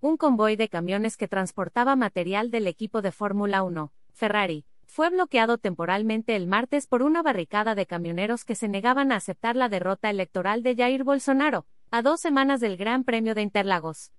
un convoy de camiones que transportaba material del equipo de Fórmula 1, Ferrari, fue bloqueado temporalmente el martes por una barricada de camioneros que se negaban a aceptar la derrota electoral de Jair Bolsonaro, a dos semanas del Gran Premio de Interlagos.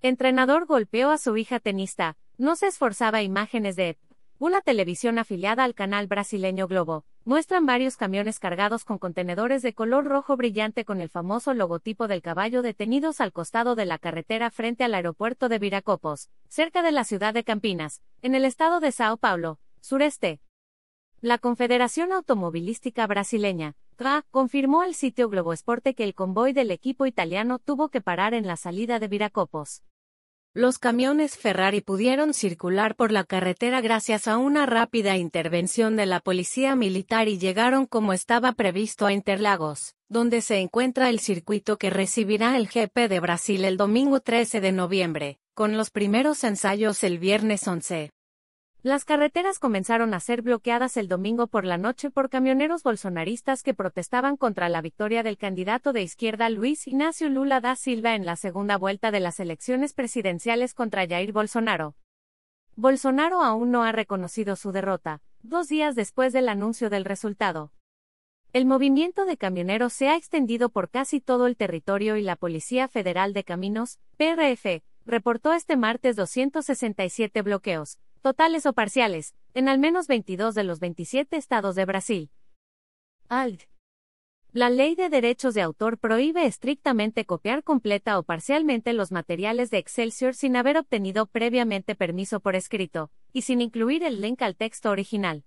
Entrenador golpeó a su hija tenista, no se esforzaba imágenes de una televisión afiliada al canal brasileño Globo, muestran varios camiones cargados con contenedores de color rojo brillante con el famoso logotipo del caballo detenidos al costado de la carretera frente al aeropuerto de Viracopos, cerca de la ciudad de Campinas, en el estado de Sao Paulo, sureste. La Confederación Automovilística Brasileña, CRA, confirmó al sitio Globo Esporte que el convoy del equipo italiano tuvo que parar en la salida de Viracopos. Los camiones Ferrari pudieron circular por la carretera gracias a una rápida intervención de la policía militar y llegaron como estaba previsto a Interlagos, donde se encuentra el circuito que recibirá el GP de Brasil el domingo 13 de noviembre, con los primeros ensayos el viernes 11. Las carreteras comenzaron a ser bloqueadas el domingo por la noche por camioneros bolsonaristas que protestaban contra la victoria del candidato de izquierda Luis Ignacio Lula da Silva en la segunda vuelta de las elecciones presidenciales contra Jair Bolsonaro. Bolsonaro aún no ha reconocido su derrota, dos días después del anuncio del resultado. El movimiento de camioneros se ha extendido por casi todo el territorio y la Policía Federal de Caminos, PRF, reportó este martes 267 bloqueos, totales o parciales, en al menos 22 de los 27 estados de Brasil. ALD. La ley de derechos de autor prohíbe estrictamente copiar completa o parcialmente los materiales de Excelsior sin haber obtenido previamente permiso por escrito, y sin incluir el link al texto original.